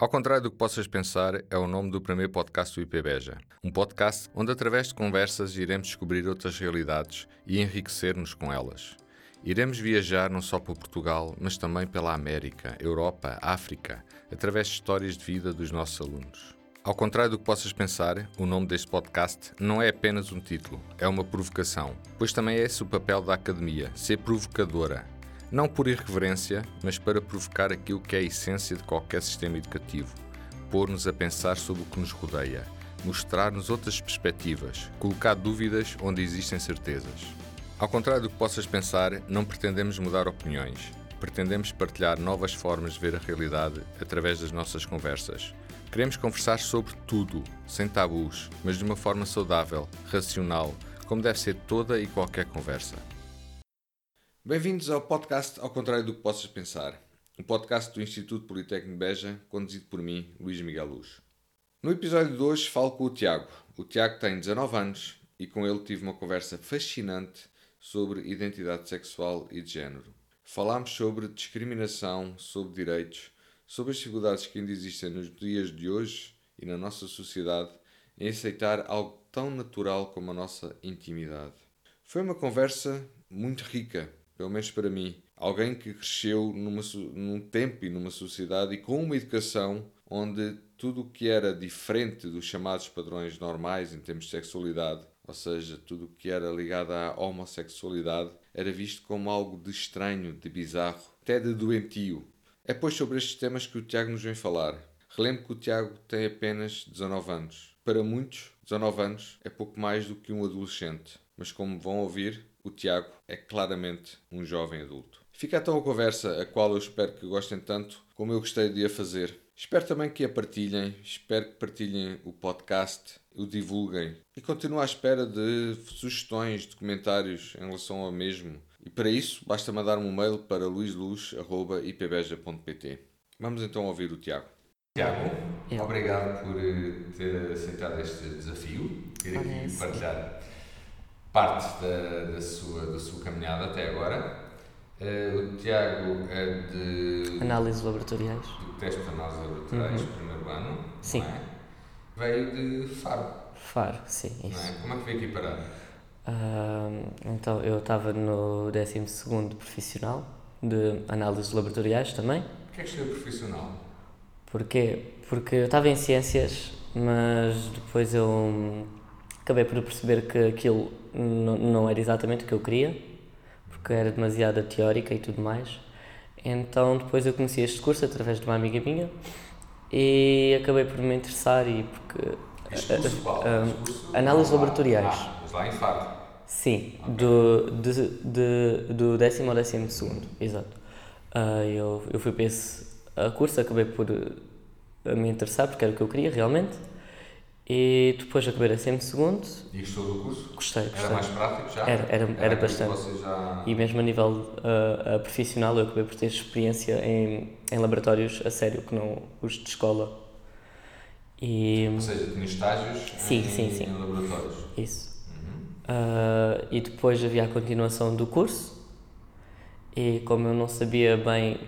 Ao contrário do que possas pensar, é o nome do primeiro podcast do IP Beja. Um podcast onde, através de conversas, iremos descobrir outras realidades e enriquecer-nos com elas. Iremos viajar não só por Portugal, mas também pela América, Europa, África, através de histórias de vida dos nossos alunos. Ao contrário do que possas pensar, o nome deste podcast não é apenas um título, é uma provocação, pois também é esse o papel da academia, ser provocadora, não por irreverência, mas para provocar aquilo que é a essência de qualquer sistema educativo, pôr-nos a pensar sobre o que nos rodeia, mostrar-nos outras perspectivas, colocar dúvidas onde existem certezas. Ao contrário do que possas pensar, não pretendemos mudar opiniões. Pretendemos partilhar novas formas de ver a realidade através das nossas conversas. Queremos conversar sobre tudo, sem tabus, mas de uma forma saudável, racional, como deve ser toda e qualquer conversa. Bem-vindos ao podcast Ao Contrário do que Possas Pensar, um podcast do Instituto Politécnico Beja, conduzido por mim, Luís Miguel Luz. No episódio de hoje falo com o Tiago. O Tiago tem 19 anos e com ele tive uma conversa fascinante sobre identidade sexual e de género. Falámos sobre discriminação, sobre direitos, sobre as dificuldades que ainda existem nos dias de hoje e na nossa sociedade em aceitar algo tão natural como a nossa intimidade. Foi uma conversa muito rica pelo menos para mim, alguém que cresceu numa, num tempo e numa sociedade e com uma educação onde tudo o que era diferente dos chamados padrões normais em termos de sexualidade, ou seja, tudo o que era ligado à homossexualidade, era visto como algo de estranho, de bizarro, até de doentio. É pois sobre estes temas que o Tiago nos vem falar. Relembro que o Tiago tem apenas 19 anos. Para muitos, 19 anos é pouco mais do que um adolescente, mas como vão ouvir, o Tiago é claramente um jovem adulto. Fica então a conversa, a qual eu espero que gostem tanto como eu gostei de a fazer. Espero também que a partilhem, espero que partilhem o podcast, o divulguem e continuo à espera de sugestões, de comentários em relação ao mesmo. E para isso, basta mandar-me um mail para luisluz.ipbeja.pt. Vamos então ouvir o Tiago. Tiago, eu. obrigado por eh, ter aceitado este desafio, vir aqui partilhar parte da, da, sua, da sua caminhada até agora. Uh, o Tiago é de. Análises laboratoriais. Do teste de análises laboratoriais, uhum. primeiro ano. Sim. É? Veio de Faro. Faro, sim. Isso. É? Como é que veio aqui parar? Uh, então, eu estava no 12 profissional de análises laboratoriais também. Porquê é que escolheu profissional? Porquê? Porque eu estava em ciências, mas depois eu acabei por perceber que aquilo não, não era exatamente o que eu queria, porque era demasiada teórica e tudo mais. Então depois eu conheci este curso através de uma amiga minha e acabei por me interessar e porque este curso, qual? Uh, análises laboratoriais. Ah, lá em Faro. Sim, okay. do, de, de, do décimo ao décimo segundo, exato. Uh, eu, eu fui para esse curso, acabei por me interessar porque era o que eu queria realmente. E depois acabei a sempre segundo. E gostou do curso? Gostei, gostei. Era mais prático já? Era, era, era, era bastante. Já... E mesmo a nível uh, uh, profissional eu acabei por ter experiência em, em laboratórios a sério, que não os de escola. E, Ou seja, tinha estágios sim, em, sim, sim. em laboratórios? Isso. Uhum. Uh, e depois havia a continuação do curso e como eu não sabia bem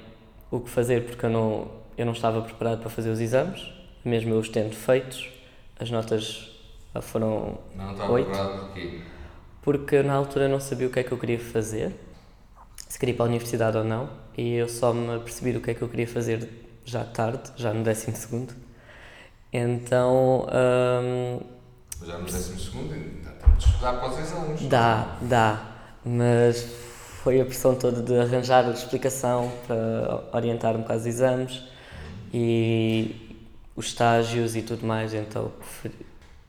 o que fazer porque eu não, eu não estava preparado para fazer os exames, mesmo eu os tendo feitos, as notas foram não estava 8. porquê? Porque na altura não sabia o que é que eu queria fazer, se queria ir para a universidade ou não, e eu só me percebi o que é que eu queria fazer já tarde, já no décimo segundo. Então. Hum, já no décimo segundo ainda temos de estudar para os exames. Dá, dá, mas foi a pressão toda de arranjar a explicação para orientar um bocado os exames e os estágios e tudo mais, então preferi.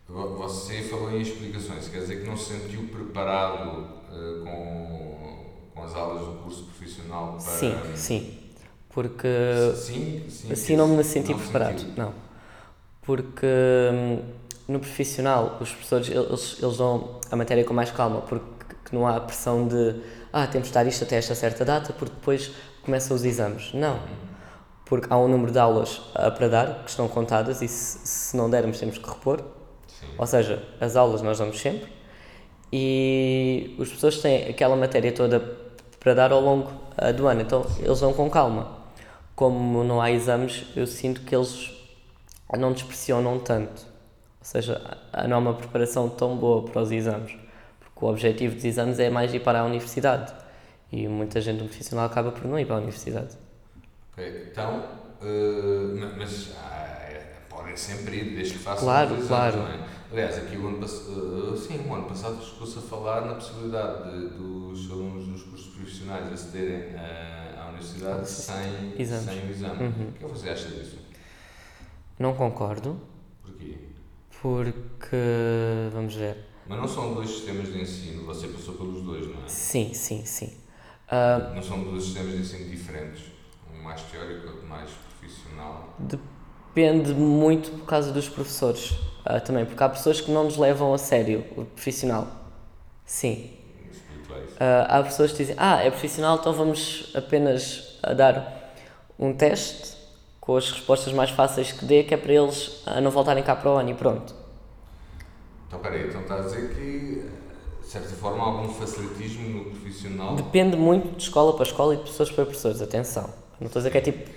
Você falou em explicações, quer dizer que não se sentiu preparado uh, com, com as aulas do curso profissional para. Sim, sim. Porque. Sim, sim. Assim não me senti não preparado, sentiu. não. Porque hum, no profissional os professores eles, eles dão a matéria com mais calma, porque não há a pressão de ah, temos de estar isto até esta certa data, porque depois começam os exames. Não. Uhum porque há um número de aulas para dar que estão contadas e se, se não dermos temos que repor. Sim. Ou seja, as aulas nós damos sempre e os professores têm aquela matéria toda para dar ao longo uh, do ano, então eles vão com calma. como não há exames, eu sinto que eles não nos pressionam tanto. Ou seja, não há uma preparação tão boa para os exames. Porque o objetivo dos exames é mais ir para a universidade. E muita gente profissional acaba por não ir para a universidade. Ok, então, uh, mas ah, podem sempre ir, desde que façam claro, os exames, claro. não é? Aliás, aqui o ano, uh, sim, o ano passado chegou-se a falar na possibilidade de, dos alunos dos cursos profissionais acederem à universidade sem, Exames. sem o exame. Uhum. O que é que você acha disso? Não concordo. Porquê? Porque, vamos ver. Mas não são dois sistemas de ensino, você passou pelos dois, não é? Sim, sim, sim. Uh, não são dois sistemas de ensino diferentes, mais teórico, outro mais profissional. Depende muito por causa dos professores uh, também, porque há pessoas que não nos levam a sério o profissional. Sim. Uh, há pessoas que dizem, ah, é profissional, então vamos apenas a dar um teste com as respostas mais fáceis que dê, que é para eles uh, não voltarem cá para o ano e pronto. Então, peraí, então está a dizer que, de certa forma, há algum facilitismo no profissional? Depende muito de escola para escola e de pessoas para professores, atenção. Não estou a dizer que é tipo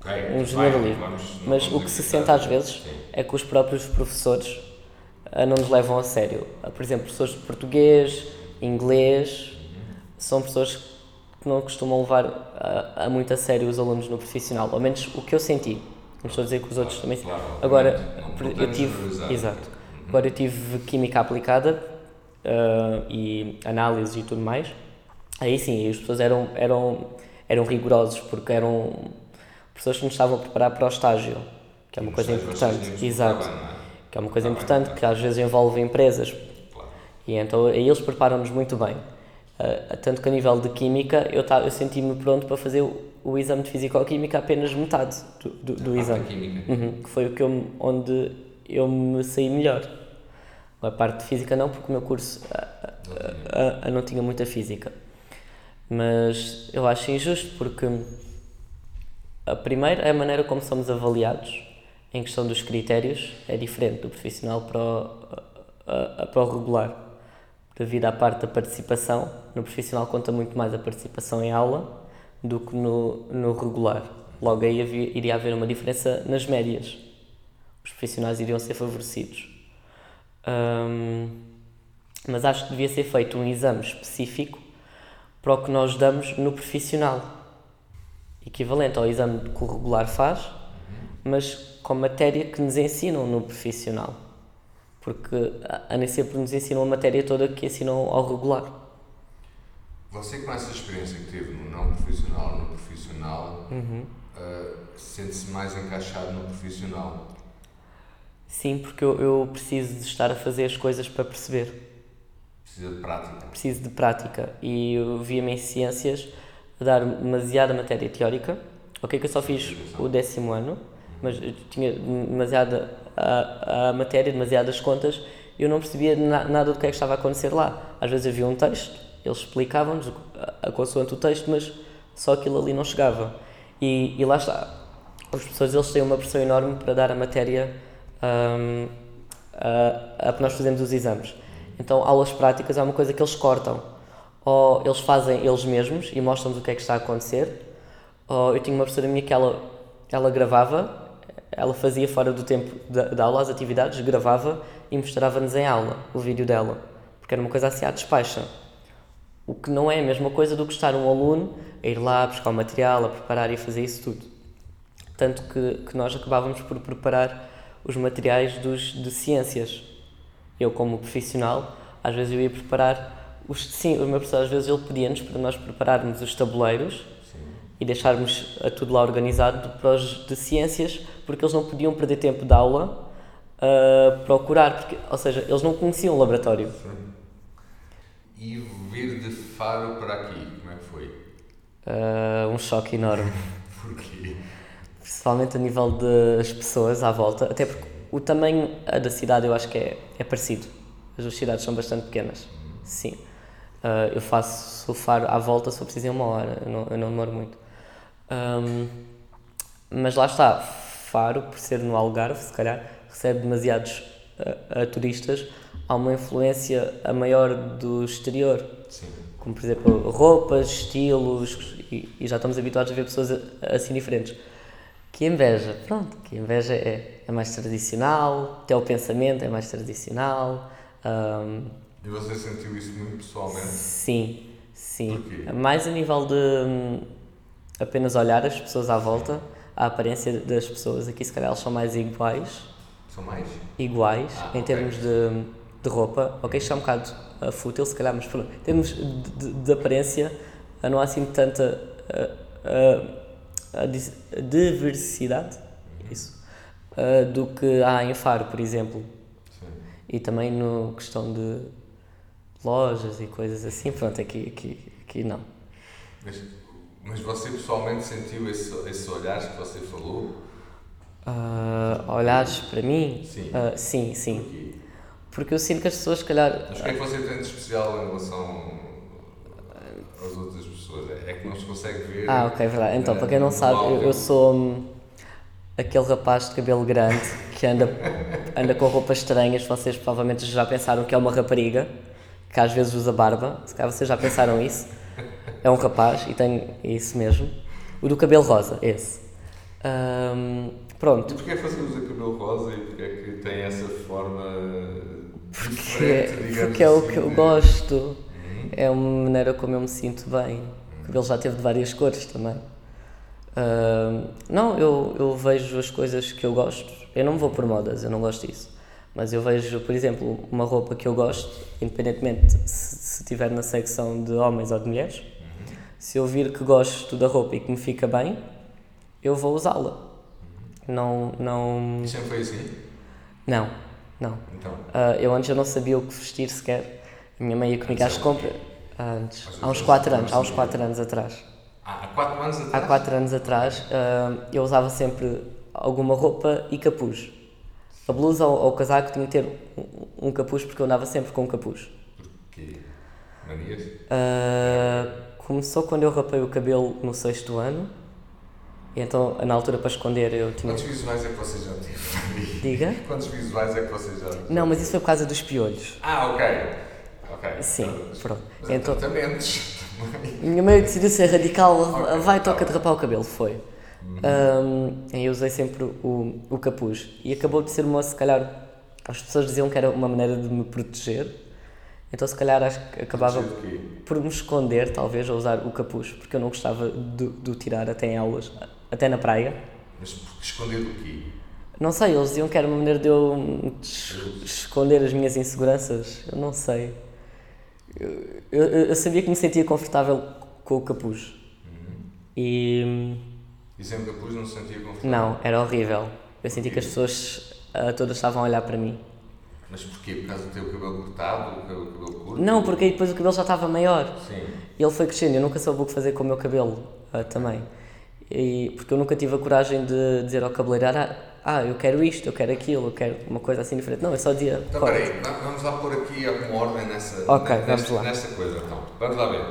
okay, um generalismo. Vamos, mas o que se sente às vezes sim. é que os próprios professores uh, não nos levam a sério. Uh, por exemplo, professores de português, inglês, são pessoas que não costumam levar a, a, muito a sério os alunos no profissional. Ao menos o que eu senti. Não estou a dizer que os outros também. Claro, Agora, não, eu tive. Exato. Uhum. Agora eu tive química aplicada uh, e análise e tudo mais. Aí sim, as pessoas eram, eram, eram rigorosos porque eram pessoas que nos estavam a preparar para o estágio, que é uma coisa importante. Exato. Que é uma coisa importante que às vezes envolve empresas. E então eles preparam-nos muito bem. Uh, tanto que a nível de química eu, eu senti-me pronto para fazer o, o exame de fisicoquímica apenas metade do, do, do exame. Uhum, que foi o que eu, onde eu me saí melhor. A parte de física não, porque o meu curso uh, uh, não tinha muita física. Mas eu acho injusto porque a primeira é a maneira como somos avaliados em questão dos critérios é diferente do profissional para o, para o regular devido à parte da participação. No profissional conta muito mais a participação em aula do que no, no regular. Logo aí havia, iria haver uma diferença nas médias. Os profissionais iriam ser favorecidos. Um, mas acho que devia ser feito um exame específico para o que nós damos no profissional. Equivalente ao exame que o regular faz, mas com matéria que nos ensinam no profissional porque a nem sempre nos ensinam a matéria toda que ensinam ao regular. Você com essa experiência que teve no não profissional, no profissional, uhum. uh, sente-se mais encaixado no profissional? Sim, porque eu, eu, preciso de estar a fazer as coisas para perceber. Precisa de prática? Preciso de prática. E eu via-me em ciências a dar demasiada matéria teórica. Ok, que eu só fiz o décimo ano, mas tinha demasiada a, a matéria, demasiadas contas, eu não percebia na, nada do que é que estava a acontecer lá. Às vezes havia um texto, eles explicavam-nos a, a consoante o texto, mas só aquilo ali não chegava. E, e lá está. Os professores eles têm uma pressão enorme para dar a matéria um, a, a que nós fazemos os exames. Então, aulas práticas é uma coisa que eles cortam. Ou eles fazem eles mesmos e mostram-nos o que é que está a acontecer. Ou eu tinha uma professora minha que ela, ela gravava ela fazia fora do tempo da, da aula as atividades, gravava e mostrava-nos em aula o vídeo dela, porque era uma coisa assim à despacha. O que não é a mesma coisa do que estar um aluno a ir lá buscar o material, a preparar e fazer isso tudo. Tanto que, que nós acabávamos por preparar os materiais dos, de ciências. Eu, como profissional, às vezes eu ia preparar os. Sim, o meu professor às vezes ele pedia-nos para nós prepararmos os tabuleiros e deixarmos tudo lá organizado para os de ciências, porque eles não podiam perder tempo de aula a procurar, porque, ou seja, eles não conheciam o laboratório. Sim. E vir de Faro para aqui, como é que foi? Uh, um choque enorme. Porquê? Principalmente a nível das pessoas à volta, até porque o tamanho da cidade eu acho que é, é parecido. As duas cidades são bastante pequenas. Sim. Uh, eu faço o Faro à volta se for preciso em uma hora, eu não, eu não demoro muito. Um, mas lá está, Faro, por ser no Algarve, se calhar, recebe demasiados uh, uh, turistas, há uma influência a maior do exterior. Sim. como por exemplo roupas, estilos, e, e já estamos habituados a ver pessoas assim diferentes. Que inveja, pronto, que inveja é, é mais tradicional, até o pensamento é mais tradicional. ahm, E você sentiu isso muito pessoalmente? sim, sim. Porquê? Mais a nível de hum, apenas olhar as pessoas à volta, a aparência das pessoas, aqui se calhar elas são mais iguais, São mais? iguais Ah, em ok. termos de, de roupa. Ok, isto é um bocado uh, fútil, se calhar, mas pronto, em termos de, de- de aparência, não há assim tanta uh, uh, diversidade isso, uh, do que há em Faro, por exemplo. Sim. E também no questão de lojas e coisas assim, pronto, aqui, aqui, aqui não. Mas, mas você pessoalmente sentiu esse, esse olhar que você falou? Uh, olhares para mim? Sim. Uh, sim, sim. Porquê? Porque eu sinto que as pessoas, se calhar, Mas o que é que você tem de especial em relação às outras pessoas? É que não se consegue ver. Ah, ok, verdade. Então, na- para quem não sabe, eu, eu sou hum, aquele rapaz de cabelo grande que anda, anda com roupas estranhas. Vocês provavelmente já pensaram que é uma rapariga, que às vezes usa barba. Se calhar vocês já pensaram isso. É um rapaz e tem isso mesmo. O do cabelo rosa, esse. Hum, E pronto. porquê é que você usa cabelo rosa e porquê é que tem essa forma Porque, porque é o assim, que eu de- gosto. Uhum. É uma maneira como eu me sinto bem. O cabelo já teve de várias cores também. Ahm, não, eu, eu vejo as coisas que eu gosto. Eu não vou por modas, eu não gosto disso. Mas eu vejo, por exemplo, uma roupa que eu gosto, independentemente se, se estiver na secção de homens ou de mulheres. Se eu vir que gosto da roupa e que me fica bem, eu vou usá-la. Não, não, sempre foi assim? não, não. Então, Ah, eu antes eu não sabia o que vestir sequer. A minha mãe ia comigo às compras. Antes, há uns vezes 4 não anos, há uns sabia. 4 anos atrás. há há quatro anos Há atrás? 4 anos atrás eu usava sempre alguma roupa e capuz. A blusa ou, o casaco tinha que ter um, capuz porque eu andava sempre com um capuz. Porquê? Manias? Ah, começou quando eu rapei o cabelo no sexto ano. E então, na altura para esconder, eu tinha. Quantos visuais é que você já teve? Diga? Quantos visuais é que você já teve? Não, mas isso foi por causa dos piolhos. Ah, ok. Ok. Sim, pronto. Mas Então, tratamentos. Minha mãe decidiu ser radical, Ok, vai, tá toca de bem. rapar o cabelo, foi. Um, eu usei sempre o, o capuz e acabou de ser uma, se calhar, as pessoas diziam que era uma maneira de me proteger, então se calhar acho que acabava de por me esconder, talvez, a usar o capuz, porque eu não gostava de, de o tirar até em aulas, até na praia. Mas esconder do quê? Não sei, eles diziam que era uma maneira de eu es- esconder as minhas inseguranças, eu não sei. Eu, eu, eu sabia que me sentia confortável com o capuz. E hum, E sem capuz não se sentia confortável? não, era horrível. Eu senti que as pessoas ah, todas estavam a olhar para mim. Mas porquê? Por causa do teu cabelo cortado, o cabelo, curto? Não, porque depois o cabelo já estava maior. Sim. E ele foi crescendo, eu nunca soube o que fazer com o meu cabelo ah, também. E, porque eu nunca tive a coragem de dizer ao cabeleireiro: ah, ah, eu quero isto, eu quero aquilo, eu quero uma coisa assim diferente. Não, eu só dizia: Então, corta. peraí, va- vamos lá pôr aqui alguma ordem nessa, Ok, nesta, vamos lá. nesta coisa. Então, vamos lá ver.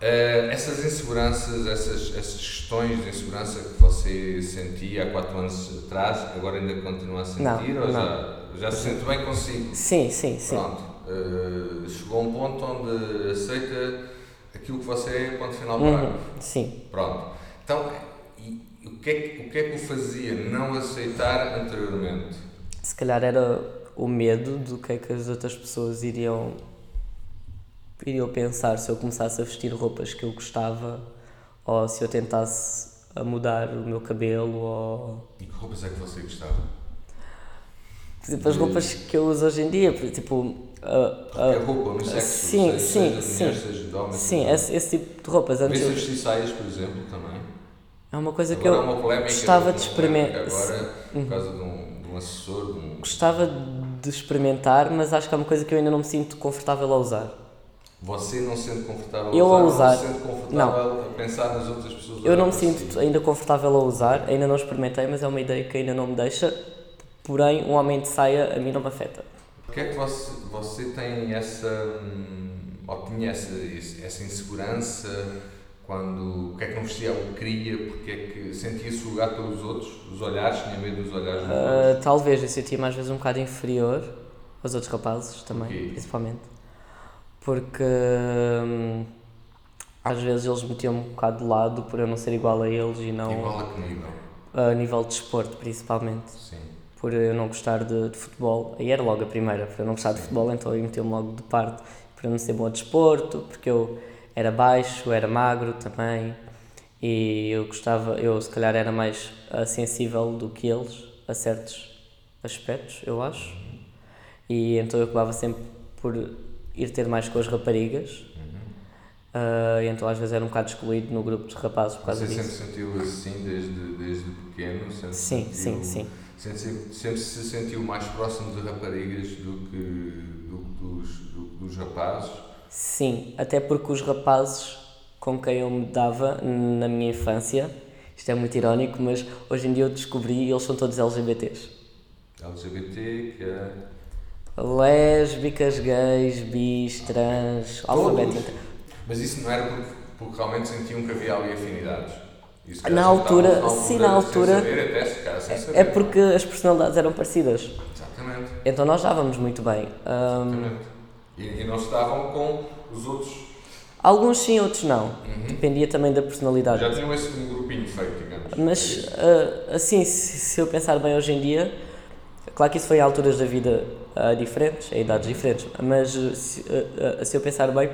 Eh, essas inseguranças, essas, essas questões de insegurança que você sentia há 4 anos atrás, agora ainda continua a sentir Não, ou não. já, já se sente bem consigo? Sim, sim, sim. Pronto. eh, chegou a um ponto onde aceita aquilo que você é, ponto final Uhum, sim. Pronto. Então, o, que é que, o que é que o fazia não aceitar anteriormente? Se calhar era o medo do que é que as outras pessoas iriam, iriam pensar se eu começasse a vestir roupas que eu gostava ou se eu tentasse a mudar o meu cabelo ou E que roupas é que você gostava? por exemplo as roupas que eu uso hoje em dia tipo ah, Que é roupa, unissex, sim, seja, sim, seja sim. mulher, seja de homem. sim esse, esse tipo de roupas antes Vê-se eu- saias, por exemplo, também. É uma coisa que Agora eu uma polémica, gostava de experimentar Agora, por causa de um, de um assessor, de um... gostava de experimentar mas acho que é uma coisa que eu ainda não me sinto confortável a usar Você não se sente confortável Eu a a usar, usar, não se sente confortável a pensar nas outras pessoas. a Eu não me sinto si. ainda confortável a usar, ainda não experimentei, mas é uma ideia que ainda não me deixa. Porém, um homem de saia a mim não me afeta. Porquê é que você, você tem essa. hum, ou tinha essa, essa insegurança quando. É que não vestia o que queria? Porque é que sentia-se julgado pelos outros? Os olhares? Tinha medo dos olhares dos outros? Ah, talvez eu sentia mais vezes um bocado inferior aos outros rapazes também, Porquê? principalmente. porque hum, às vezes eles metiam-me um bocado de lado por eu não ser igual a eles e não Igual a que nível? a nível de desporto principalmente. Sim. Por eu não gostar de, de futebol, aí era logo a primeira, por eu não gostar de futebol, então aí meteu-me logo de parte, por eu não ser bom a desporto, porque eu era baixo, era magro também, e eu gostava, eu se calhar era mais ah, sensível do que eles a certos aspectos, eu acho, e então eu acabava sempre por ir ter mais com as raparigas, ah, e então às vezes era um bocado excluído no grupo de rapazes por causa Você disso. sempre sentiu assim desde, desde pequeno? Sempre Sim, sentiu, sim, sim. Sempre, sempre, sempre se sentiu mais próximo de raparigas do que do, dos, do, que dos rapazes? Sim, até porque os rapazes com quem eu me dava na minha infância, isto é muito irónico, mas hoje em dia eu descobri e eles são todos LGBTs. LGBT, que é. Lésbicas, gays, bis, trans, alfabeto. Mas isso não era porque, porque realmente sentiam que havia ali afinidades? Isso, Na altura, sim, na altura, saber, até sem saber. É porque as personalidades eram parecidas. Exatamente. Então nós dávamos muito bem. Ahm, exatamente. E, e não estavam com os outros. alguns sim, outros não. Uhum. Dependia também da personalidade. Já tinham esse um grupinho feito, digamos. Mas, ah, assim, se, se eu pensar bem hoje em dia, claro que isso foi a alturas da vida ah, diferentes, a idades diferentes, mas ah, se, ah, se eu pensar bem,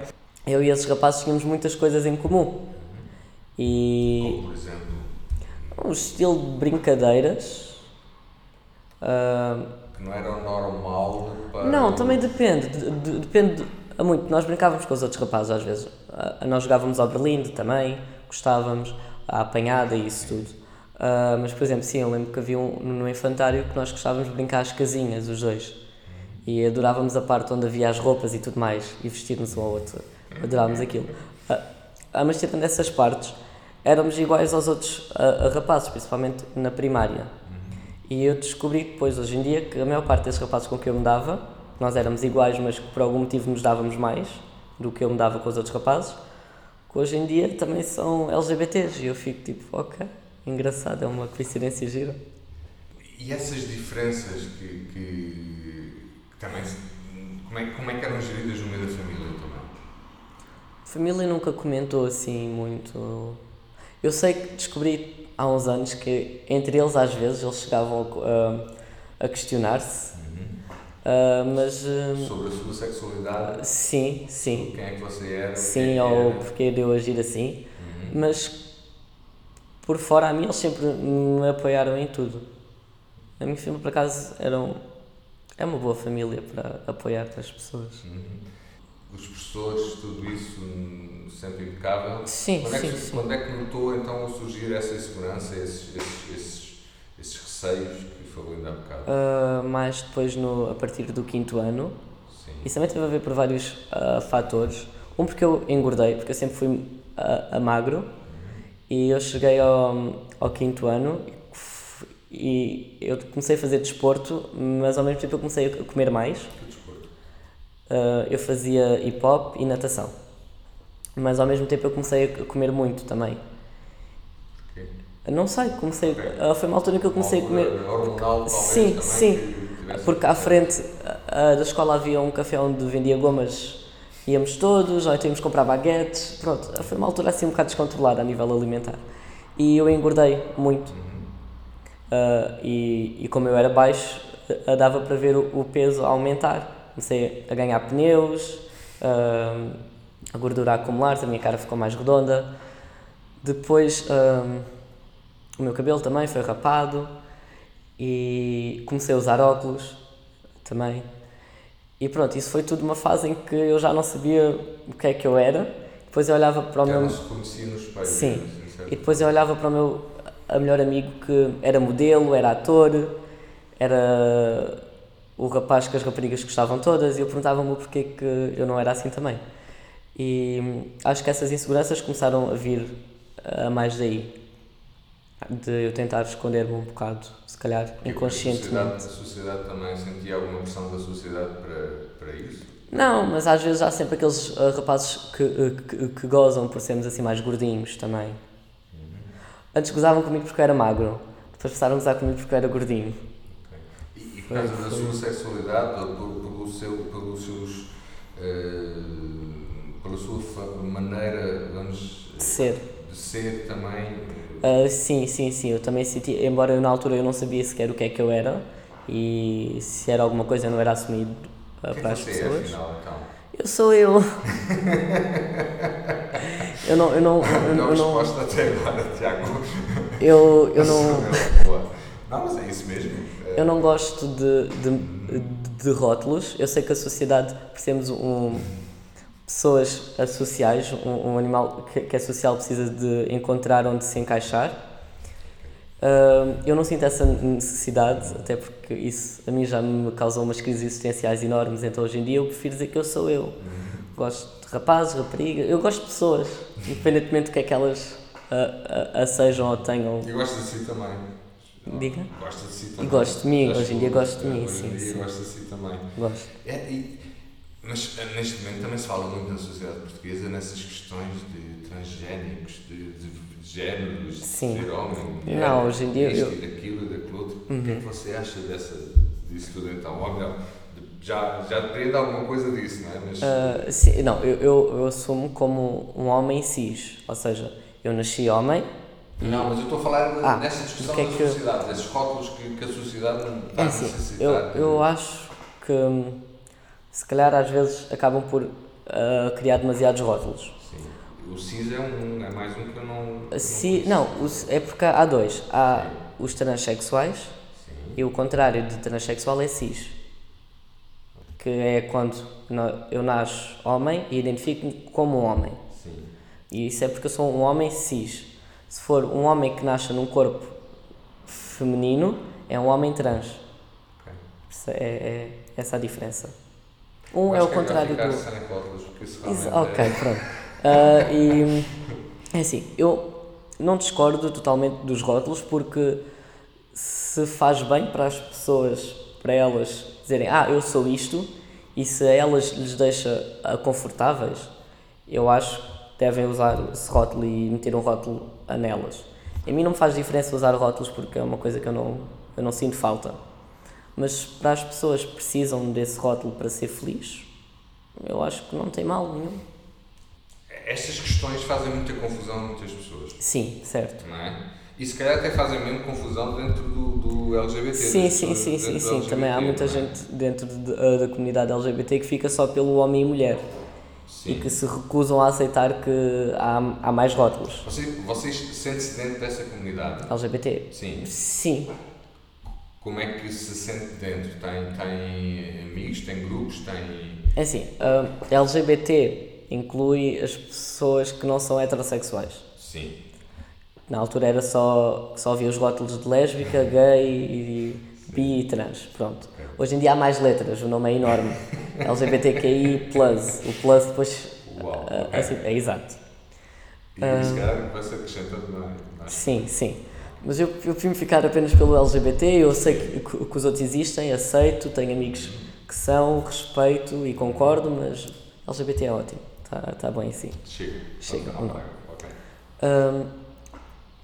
eu e esses rapazes tínhamos muitas coisas em comum. E Como, por exemplo, um estilo de brincadeiras. Não era o normal para. não, também depende. de- de- depende de- a muito. Nós brincávamos com os outros rapazes às vezes. Ah, nós jogávamos ao Berlim também, gostávamos, à apanhada e isso tudo. Ah, mas, por exemplo, sim, eu lembro que havia um no infantário que nós gostávamos de brincar às casinhas, os dois. E adorávamos a parte onde havia as roupas e tudo mais, e vestir-nos um ao outro. Adorávamos aquilo. Ah, mas tirando essas partes, éramos iguais aos outros ah, rapazes, principalmente na primária. E eu descobri depois, hoje em dia, que a maior parte desses rapazes com que eu me dava, nós éramos iguais, mas que por algum motivo nos dávamos mais do que eu me dava com os outros rapazes, que hoje em dia também são LGBTs. E eu fico tipo, ok, engraçado, é uma coincidência gira. E essas diferenças que, que, que também. Como é, como é que eram geridas no meio da família também? A família nunca comentou assim muito. Eu sei que descobri há uns anos que entre eles, às vezes, eles chegavam a, a questionar-se, ah, mas ah, Sobre a sua sexualidade, sim, sim. quem é que você era? Sim, é ou era. porque de eu agir assim, mas por fora a mim eles sempre me apoiaram em tudo. A minha família, por acaso, era um- é uma boa família para apoiar as pessoas. Uhum. Os professores, tudo isso Sim, Quando é, que, sim, sim. quando é que notou então surgir essa insegurança, esses, esses, esses, esses receios que falou ainda há bocado? Ah, mais depois, no, a partir do quinto ano, Sim. isso também teve a ver por vários ah, fatores. Um, porque eu engordei, porque eu sempre fui ah, a magro, e eu cheguei ao, ao quinto ano e eu comecei a fazer desporto, mas ao mesmo tempo eu comecei a comer mais. Que desporto? Uh, eu fazia hip hop e natação. Mas ao mesmo tempo eu comecei a comer muito também. Porquê? Não sei, comecei. uh, foi uma altura em que eu comecei a comer. Hormonal, talvez, Sim, também, sim. tivesse- Porque à frente uh, da escola havia um café onde vendia gomas, íamos todos, ou então íamos comprar baguetes. Pronto, foi uma altura assim um bocado descontrolada a nível alimentar. E eu engordei muito. Uh, e, e como eu era baixo, uh, dava para ver o, o peso aumentar. Comecei a ganhar pneus, uh, a gordura a acumular-se, a minha cara ficou mais redonda. Depois um, o meu cabelo também foi rapado e comecei a usar óculos também. E pronto, isso foi tudo uma fase em que eu já não sabia o que é que eu era. Depois eu olhava para o Já meu. não se conhecia no espelho. Sim. assim? E depois eu olhava para o meu a melhor amigo que era modelo, era ator, era o rapaz que as raparigas gostavam todas e eu perguntava-me o porquê que eu não era assim também. E acho que essas inseguranças começaram a vir a mais daí. De eu tentar esconder-me um bocado, se calhar A sociedade, inconscientemente. a sociedade também sentia alguma pressão da sociedade para, para isso? Não, mas às vezes há sempre aqueles ah, rapazes que, ah, que, que gozam por sermos assim mais gordinhos também. Antes gozavam comigo porque eu era magro, depois passaram a gozar comigo porque eu era gordinho. E, e por causa da sua sexualidade, ou por, pelo seu, pelos seus uh, pela sua maneira, vamos. De ser. De ser também. Uh, sim, sim, sim. Eu também senti, embora eu, na altura eu não sabia sequer o que é que eu era e se era alguma coisa não era assumido uh, para as é, pessoas. É, afinal, então? Eu sou eu. eu não. Eu não, eu, não, eu não resposta até agora, Tiago. Eu, eu não. Não, mas é isso mesmo. Eu não gosto de, de, de rótulos. Eu sei que a sociedade, percebemos um. Pessoas sociais, um, um animal que, que é social precisa de encontrar onde se encaixar. Uh, eu não sinto essa necessidade, até porque isso a mim já me causou umas crises existenciais enormes, então hoje em dia eu prefiro dizer que eu sou eu. Gosto de rapazes, raparigas, eu gosto de pessoas, independentemente do que é que elas uh, uh, sejam ou tenham. E gosto de si também. Diga? Gosto de si também. E gosto de mim, hoje em dia gosto de mim, hoje sim. Hoje em dia gosto de si também. Gosto. É, e, mas neste momento também se fala muito na sociedade portuguesa nessas questões de transgénicos, de, de géneros, Sim. ser homem, mulher, não, hoje em dia isto eu... e daquilo e daquilo outro. Uhum. O que é que você acha dessa, disso tudo então? Óbvio, já, já depende alguma coisa disso, não é? Mas... Uh, sim, não, eu, eu, eu assumo como um homem cis, ou seja, eu nasci homem. Não, mas eu estou a falar de, ah, nessa discussão que é da que sociedade, desses rótulos que, que a sociedade não está é a assim, necessitar. Eu, eu acho que hum, se calhar às vezes acabam por uh, criar demasiados rótulos. Sim. O cis é, um, é mais um que eu não. Si, não, o, é porque há dois. Há Sim. os transexuais Sim. e o contrário de transexual é cis. Que é quando eu nasço homem e identifico-me como um homem. Sim. E isso é porque eu sou um homem cis. Se for um homem que nasce num corpo feminino, é um homem trans. Okay. É, é, essa a diferença. Um é o contrário do. Sem rótulos, porque isso Isso, ok, é... pronto. Uh, e é assim, eu não discordo totalmente dos rótulos porque se faz bem para as pessoas, para elas dizerem, ah, eu sou isto, e se a elas lhes deixa confortáveis, eu acho que devem usar esse rótulo e meter um rótulo nelas. A mim não me faz diferença usar rótulos porque é uma coisa que eu não, eu não sinto falta. Mas para as pessoas que precisam desse rótulo para ser feliz, eu acho que não tem mal nenhum. Estas questões fazem muita confusão a muitas pessoas. Sim, certo. Não é? E se calhar até fazem mesmo confusão dentro do, do LGBT. Sim, sim, sim, sim, sim. Também há muita é? gente dentro de, da comunidade LGBT que fica só pelo homem e mulher. Sim. E que se recusam a aceitar que há, há mais rótulos. Vocês, vocês sentem-se dentro dessa comunidade? LGBT? Sim. Sim. Como é que se sente dentro? Tem, tem amigos, tem grupos, tem... É assim, uh, LGBT inclui as pessoas que não são heterossexuais. Sim. Na altura era só, só havia os rótulos de lésbica, gay e bi e trans, pronto. Hoje em dia há mais letras, o nome é enorme. LGBTQI+, o plus depois... Uau, uh, assim, é exato. E uh, se calhar vai ser acrescentando mais. Sim, sim. Mas eu, eu prefiro ficar apenas pelo LGBT, eu sei que, que, os outros existem, aceito, tenho amigos que são, respeito e concordo, mas LGBT é ótimo, está tá bem assim. Chega. Chega, okay. Okay. Um,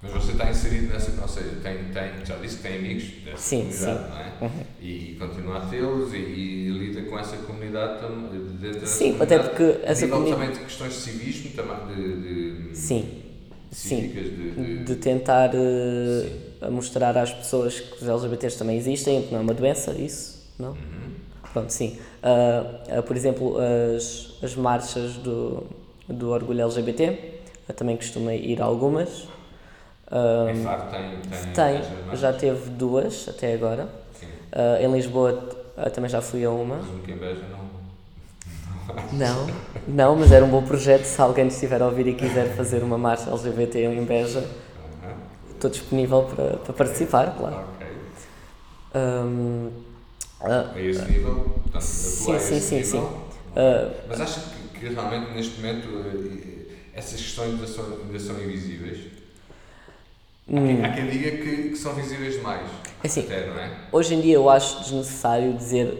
mas você está inserido nessa, ou seja, tem, tem, já disse que tem amigos dessa sim, comunidade, sim. não é? Uhum. E continua a tê-los e, e, lida com essa comunidade dentro Sim, dessa até porque essa comunidade. também de questões de civismo, também de... de sim. Sim, de, de... de tentar uh, mostrar às pessoas que os LGBTs também existem, que não é uma doença, isso, não? Uhum. Pronto, sim. Uh, uh, por exemplo, as, as marchas do, do orgulho LGBT, eu também costumei ir a algumas. Um, em Faro tem, tem, tem já teve duas até agora. Uh, em Lisboa também já fui a uma. Mas um que beija não. Não, não, mas era um bom projeto. Se alguém estiver a ouvir e quiser fazer uma marcha LGBT em Beja, estou disponível para, para participar, claro. Ok. Um, uh, a esse nível, portanto, sim, sim, sim, nível. sim. Uh, mas acho que, que, realmente neste momento essas questões ainda são, ainda são invisíveis? Hum. Há, quem, há quem diga que, que, são visíveis demais. Assim, até, não é? Hoje em dia eu acho desnecessário dizer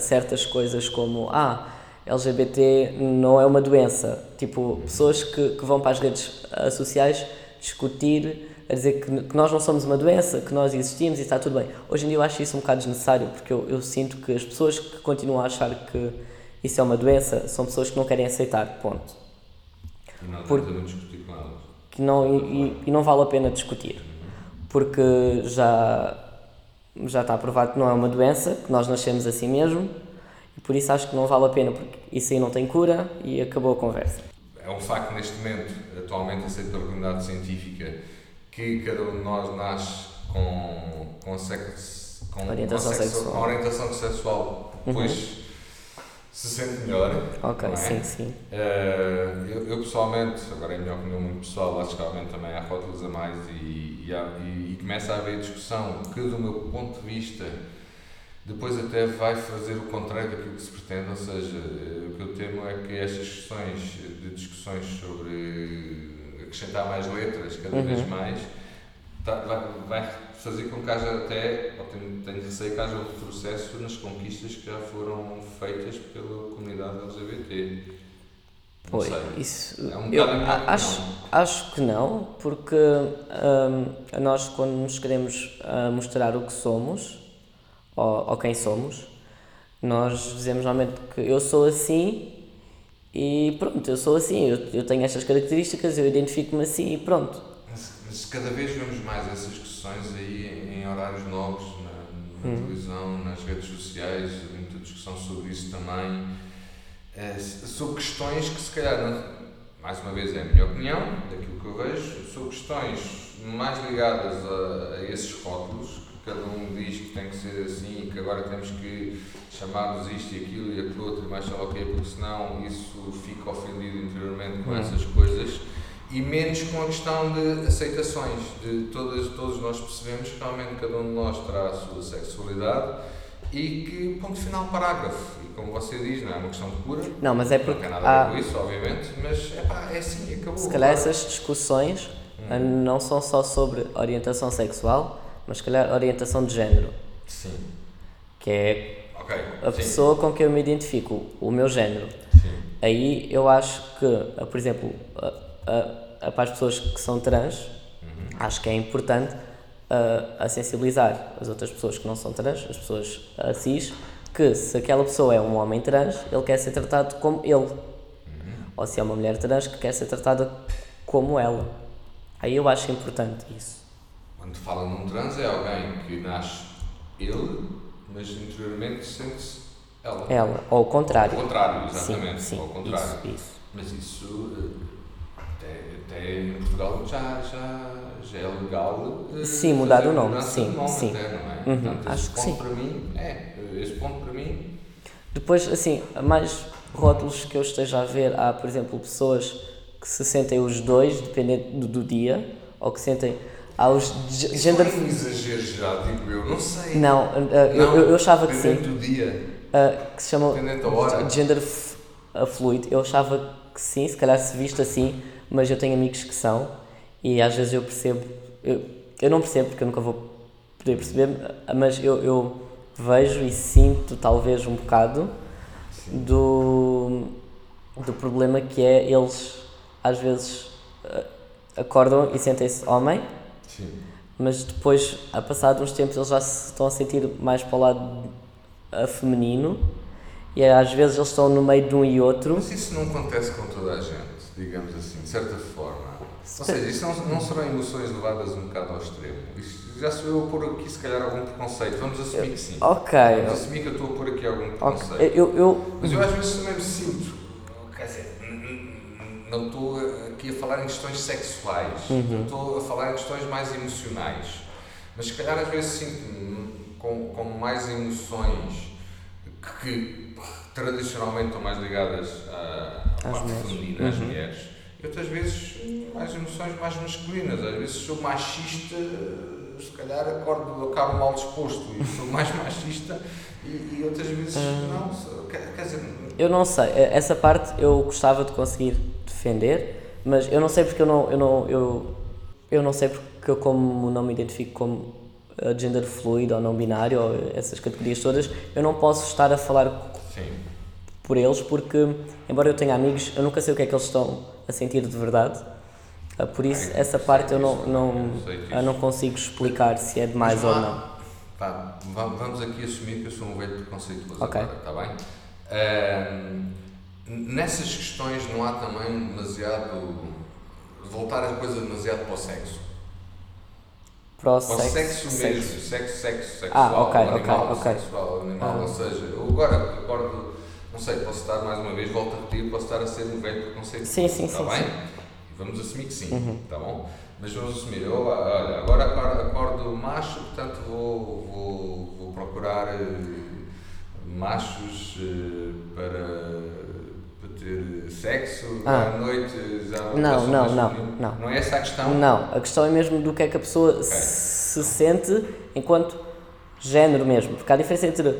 certas coisas como ah, LGBT não é uma doença. Tipo, pessoas que, que vão para as redes sociais discutir, a dizer que, que, nós não somos uma doença, que nós existimos e está tudo bem. Hoje em dia eu acho isso um bocado desnecessário, porque eu, eu sinto que as pessoas que continuam a achar que isso é uma doença, são pessoas que não querem aceitar, ponto. E não Por- tentamos discutir com elas. Que não, e, e não vale a pena discutir, porque já, já está provado que não é uma doença, que nós nascemos assim mesmo, e por isso acho que não vale a pena, porque isso aí não tem cura e acabou a conversa. É um facto neste momento, atualmente aceito pela comunidade científica, que cada um de nós nasce com, com, sexo, com, Orientação com, sexo- sexual. orientação sexual, depois se sente melhor. Ok, é? sim, sim. Eh, eu, eu pessoalmente, agora é a minha opinião muito pessoal, acho que realmente também há rótulos a mais e, e, há- e- e começa a haver discussão que, do meu ponto de vista, depois até vai fazer o contrário daquilo que se pretende, ou seja, eh, o que eu temo é que estas questões de discussões sobre acrescentar mais letras cada Uhum. vez mais tá- vai, vai fazer com que haja até, ou tenho, tenho receio que haja um retrocesso nas conquistas que já foram feitas pela comunidade LGBT. Pois, isso, É um eu acho, acho que não, porque hum, nós quando nos queremos ah, mostrar o que somos, ou, ou quem somos, nós dizemos normalmente que eu sou assim e pronto, eu sou assim, eu, eu tenho estas características, eu identifico-me assim e pronto. Mas, mas cada vez vemos mais essas discussões aí em, em horários novos, na, na Hum. televisão, nas redes sociais, muita discussão sobre isso também, eh, sobre questões que se calhar, não, mais uma vez é a minha opinião, daquilo que eu vejo, sobre questões mais ligadas a, a esses rótulos, cada um diz que tem que ser assim e que agora temos que chamar-nos isto e aquilo e aquilo outro e mais sei lá o quê, porque senão isso fica ofendido interiormente com Hum. essas coisas e menos com a questão de aceitações. De todas, todos nós percebemos que realmente cada um de nós terá a sua sexualidade e que, ponto final, parágrafo. E como você diz, não é uma questão de cura, Não, mas é não porque tem nada a ver com isso, obviamente, mas epá, é assim, acabou. se calhar essas discussões Hum. ah, não são só sobre orientação sexual, mas se calhar orientação de género, Sim, que é ok. a sim, pessoa com quem eu me identifico, o meu género. Sim. Aí eu acho que, por exemplo, a, a, a, para as pessoas que são trans, acho que é importante ah, a sensibilizar as outras pessoas que não são trans, as pessoas cis, que se aquela pessoa é um homem trans, ele quer ser tratado como ele. Ou se é uma mulher trans que quer ser tratada como ela. Aí eu acho importante isso. Quando fala num trans é alguém que nasce ele, mas interiormente sente-se ela. Ela, ou ao contrário. Ao contrário, Sim, exatamente. sim, ao contrário. isso, isso. Mas isso eh, até, até em Portugal já, já, já é legal. eh, Sim, mudar o nome, sim, nome sim. Até, é? Uhum, Portanto, acho que ponto sim. para mim é. Esse ponto para mim. Depois, assim, há mais rótulos que eu esteja a ver, há, por exemplo, pessoas que se sentem os dois, dependendo do, do dia, ou que sentem. Isso gender. não é um exagero já, digo eu. Não sei. Não, uh, eu, Não, eu, eu achava que sim, dependendo do dia. uh, que se hora. gender fluid. Eu achava que sim, se calhar se visto assim, mas eu tenho amigos que são, e às vezes eu percebo. Eu, eu não percebo, porque eu nunca vou poder perceber, mas eu, eu vejo e sinto, talvez, um bocado do, do problema que é eles às vezes eh, acordam e sentem-se homem, Sim. mas depois, a passar uns tempos, eles já se estão a sentir mais para o lado feminino e às vezes eles estão no meio de um e outro. Mas isso não acontece com toda a gente, digamos assim, de certa forma. Ou seja, isso não, não serão emoções levadas um bocado ao extremo. Isso já sou eu a pôr aqui, se calhar, algum preconceito. Vamos assumir que sim. Ok, Vamos assumir que eu estou a pôr aqui algum preconceito. Eu, eu, Mas eu às vezes também me sinto, quer dizer, não estou aqui a falar em questões sexuais, Uhum. estou a falar em questões mais emocionais. Mas se calhar às vezes sinto-me com, com mais emoções que, que tradicionalmente estão mais ligadas à, à Às parte mulheres. feminina, às Uhum. mulheres. E outras vezes mais emoções mais masculinas. Às vezes sou machista, se calhar acordo, acabo mal disposto e sou mais machista e, e outras vezes Ah. não. Quer, quer dizer, eu não sei, essa parte eu gostava de conseguir defender, mas eu não sei porque eu não, eu não, eu, eu não sei porque eu como não me identifico como eh, gender fluid ou não binário ou essas categorias todas, eu não posso estar a falar sim. por eles porque, embora eu tenha amigos, eu nunca sei o que é que eles estão a sentir de verdade. Ah, Por isso, Ah, eu essa parte eu não, não, eu eu não consigo explicar se é demais ou não. Vamos aqui assumir que eu sou um velho preconceituoso Ok. agora, está bem? Ahm, nessas questões não há também demasiado. voltar a coisa demasiado para o sexo. Para o sexo. sexo, sexo. mesmo, sexo, sexo, sexual, Ah, ok, animal, ok, ok. sexual, animal, Ah. ou seja, eu agora recordo, não sei, posso estar mais uma vez, volto a repetir, posso estar a ser um velho preconceito. Sim, sim, está sim, bem? sim. Vamos assumir que sim, Uhum. está bom? Mas vamos assumir, eu, olha, agora acordo, acordo macho, portanto vou, vou, vou procurar eh, machos eh, para ter sexo, Ah. à noite já Não, não, não, não. Não é essa a questão? Não, a questão é mesmo do que é que a pessoa se sente enquanto género mesmo. Porque há diferença entre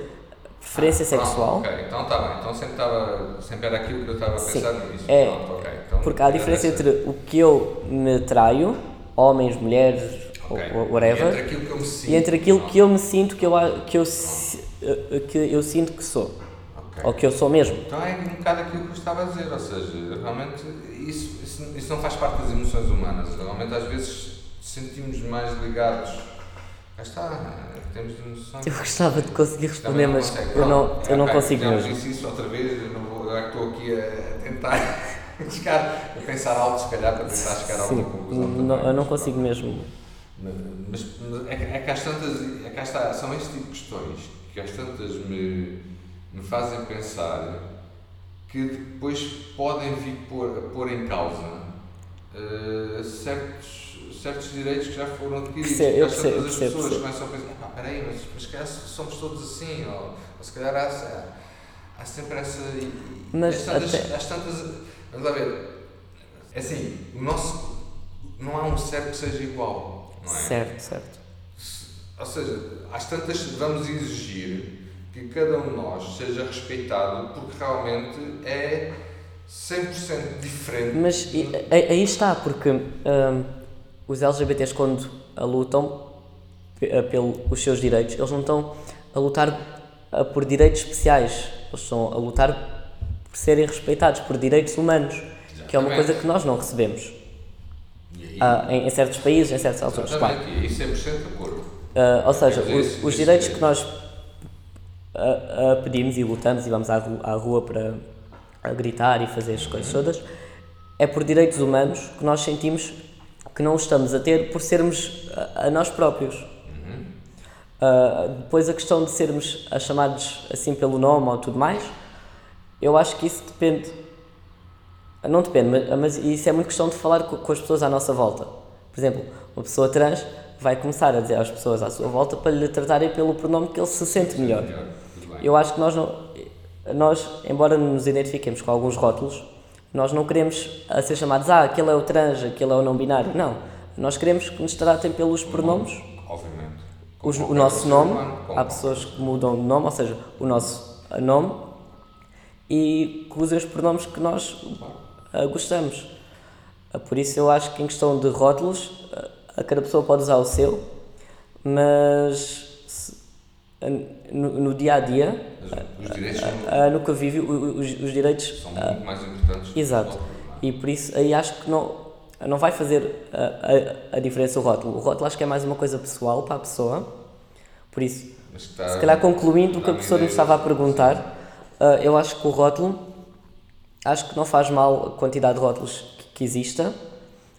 preferência Pronto, sexual. ok, então está bem. Então sempre, estava, sempre era aquilo que eu estava a pensar nisso. é, Pronto, ok. Então, Porque há diferença essa- entre o que eu me traio, homens, mulheres, Ok. ou whatever, Entre aquilo que eu me sinto. e entre aquilo que eu me sinto que eu, que eu, si- eh, que eu sinto que sou. Ok. Ou que eu sou mesmo. Então é um bocado aquilo que eu estava a dizer, ou seja, realmente isso, isso, isso não faz parte das emoções humanas. Realmente às vezes sentimos mais ligados. Cá está, temos noção. Eu gostava de conseguir responder, mas consegue. eu não, eu não consigo já mesmo. disse isso outra vez, eu não vou, agora que estou aqui a, tentar chegar, a pensar alto, se calhar, para tentar chegar a alguma conclusão. não- também, eu não consigo mesmo. Mas, mas é, que- é que às tantas, é que está, são este tipo de questões que às tantas me fazem pensar que depois podem vir pôr, pôr em causa eh, certos, certos direitos que já foram adquiridos. Percebo, eu percebo, as percebo, pessoas percebo. começam a pensar, "Epá, peraí, mas, mas se calhar somos todos assim, ou, ou se calhar há, há sempre essa. Mas às tantas, até- às tantas. Vamos lá ver. É assim, o nosso. Não há um certo que seja igual, não é? Certo, certo. Ou seja, às tantas vamos exigir que cada um de nós seja respeitado porque realmente é 100% diferente. Mas aí está, porque hum, os LGBTs quando lutam eh, pelos seus direitos, eles não estão a lutar ah, por direitos especiais, eles estão a lutar por serem respeitados por direitos humanos, que é uma Exatamente. coisa que nós não recebemos aí, ah, em, em certos países, em certas alturas, claro. exatamente, e aí 100% de acordo. Ah, ou seja, os, os direitos direito. que nós ah, ah, pedimos e lutamos e vamos à, ru- à rua para a gritar e fazer as coisas todas, é por direitos humanos que nós sentimos que não os estamos a ter por sermos a, a nós próprios. Ah, depois a questão de sermos chamados assim pelo nome ou tudo mais, eu acho que isso depende. Não depende, mas, mas isso é muito questão de falar co- com, as pessoas à nossa volta. Por exemplo, uma pessoa trans vai começar a dizer às pessoas à sua volta para lhe tratarem pelo pronome que ele se sente melhor. Eu acho que nós não. Nós, embora nos identifiquemos com alguns rótulos, nós não queremos ser chamados, ah, aquele é o trans, aquele é o não binário. Não. Nós queremos que nos tratem pelos pronomes, Obviamente. os- o nosso nome. Há pessoas que mudam de nome, ou seja, o nosso nome e que usem os pronomes que nós ah, gostamos. Ah, por isso, eu acho que em questão de rótulos, ah, a cada pessoa pode usar o seu, mas no, no dia a dia, Mas Os direitos são, ah, no convívio, o- o- os, os direitos. são muito mais importantes que os Exato. E por isso, aí acho que não, não vai fazer a, a, a diferença o rótulo. O rótulo acho que é mais uma coisa pessoal para a pessoa. Por isso, que está- se calhar concluindo o que a dá-me pessoa nos estava a perguntar, ah, eu acho que o rótulo, acho que não faz mal a quantidade de rótulos que, que exista,